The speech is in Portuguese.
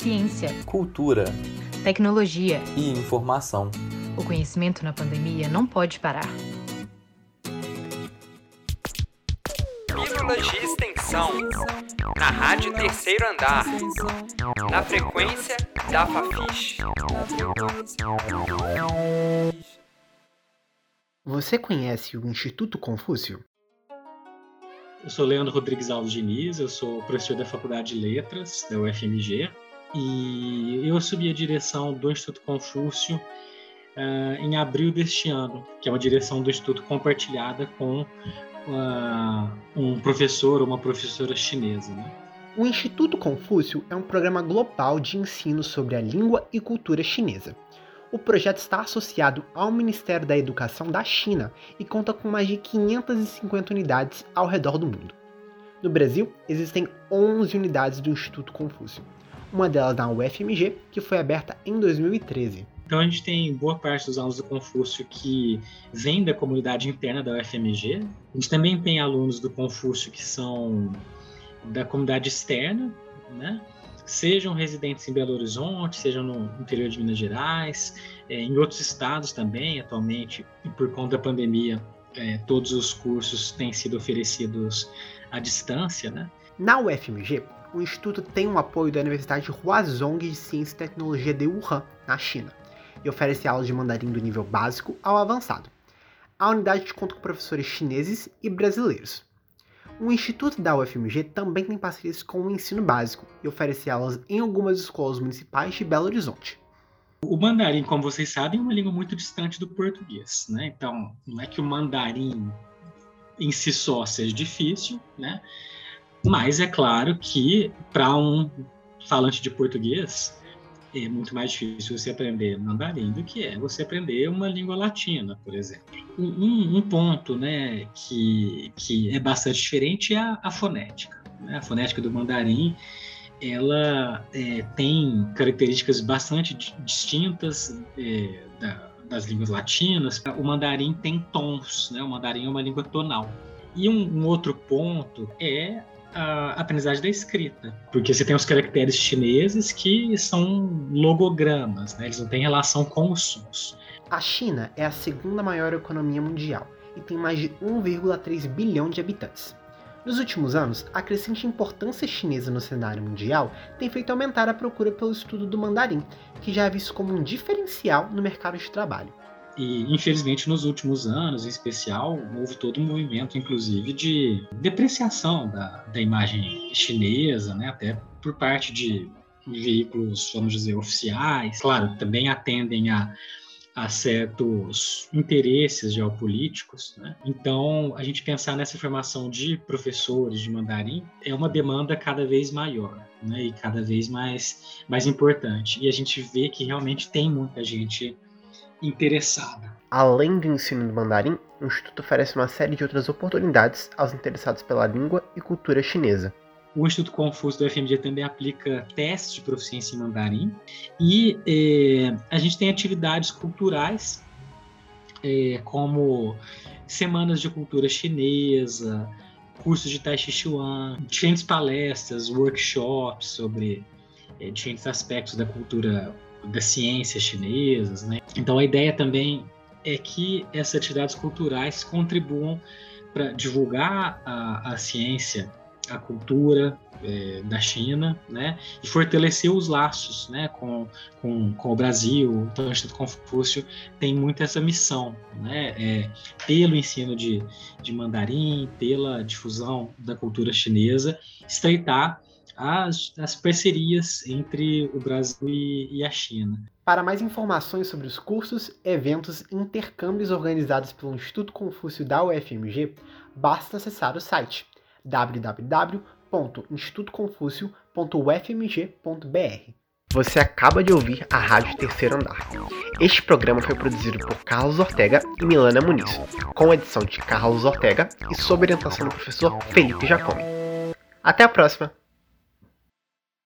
ciência, cultura, tecnologia e informação. O conhecimento na pandemia não pode parar. Pílulas de extensão. Na Rádio Terceiro Andar. Na frequência da Fafiche. Você conhece o Instituto Confúcio? Eu sou Leandro Rodrigues Alves Diniz, eu sou professor da Faculdade de Letras, da UFMG, e eu assumi a direção do Instituto Confúcio uh, em abril deste ano, que é uma direção do Instituto compartilhada com uh, um professor ou uma professora chinesa. Né? O Instituto Confúcio é um programa global de ensino sobre a língua e cultura chinesa. O projeto está associado ao Ministério da Educação da China e conta com mais de 550 unidades ao redor do mundo. No Brasil, existem 11 unidades do Instituto Confúcio, uma delas na UFMG, que foi aberta em 2013. Então a gente tem boa parte dos alunos do Confúcio que vem da comunidade interna da UFMG. A gente também tem alunos do Confúcio que são da comunidade externa, né? sejam residentes em Belo Horizonte, sejam no interior de Minas Gerais, é, em outros estados também, atualmente, e por conta da pandemia, é, todos os cursos têm sido oferecidos à distância. Né? Na UFMG, o Instituto tem um apoio da Universidade Huazhong de Ciência e Tecnologia de Wuhan, na China, e oferece aulas de mandarim do nível básico ao avançado. A unidade conta com professores chineses e brasileiros. O Instituto da UFMG também tem parcerias com o ensino básico e oferece aulas em algumas escolas municipais de Belo Horizonte. O mandarim, como vocês sabem, é uma língua muito distante do português, né? Então, não é que o mandarim em si só seja difícil, né? Mas é claro que para um falante de português, é muito mais difícil você aprender mandarim do que é você aprender uma língua latina, por exemplo. Um, um ponto né, que, que é bastante diferente é a, a fonética. Né? A fonética do mandarim ela é, tem características bastante distintas é, da, das línguas latinas. O mandarim tem tons, né? o mandarim é uma língua tonal. E um, um outro ponto é a aprendizagem da escrita, porque você tem os caracteres chineses que são logogramas, né? eles não têm relação com os sons. A China é a segunda maior economia mundial e tem mais de 1,3 bilhão de habitantes. Nos últimos anos, a crescente importância chinesa no cenário mundial tem feito aumentar a procura pelo estudo do mandarim, que já é visto como um diferencial no mercado de trabalho. E, infelizmente, nos últimos anos, em especial, houve todo um movimento, inclusive, de depreciação da, da imagem chinesa, né? até por parte de veículos, vamos dizer, oficiais. Claro, também atendem a, a certos interesses geopolíticos. Né? Então, a gente pensar nessa formação de professores de mandarim é uma demanda cada vez maior né? e cada vez mais, mais importante. E a gente vê que realmente tem muita gente interessada. Além do ensino do mandarim, o Instituto oferece uma série de outras oportunidades aos interessados pela língua e cultura chinesa. O Instituto Confúcio do FMG também aplica testes de proficiência em mandarim e eh, a gente tem atividades culturais eh, como semanas de cultura chinesa, cursos de Tai Chi Chuan, diferentes palestras, workshops sobre eh, diferentes aspectos da cultura das ciências chinesas, né? Então a ideia também é que essas atividades culturais contribuam para divulgar a, a, ciência, a cultura é, da China, né? E fortalecer os laços, né? Com, com, com o Brasil. Então o Instituto Confúcio tem muito essa missão, né? É, pelo ensino de, de mandarim, pela difusão da cultura chinesa, estreitar as, as parcerias entre o Brasil e, e a China. Para mais informações sobre os cursos, eventos e intercâmbios organizados pelo Instituto Confúcio da UFMG, basta acessar o site www.institutoconfúcio.ufmg.br. Você acaba de ouvir a Rádio Terceiro Andar. Este programa foi produzido por Carlos Ortega e Milana Muniz, com edição de Carlos Ortega e sob orientação do professor Felipe Jacome. Até a próxima!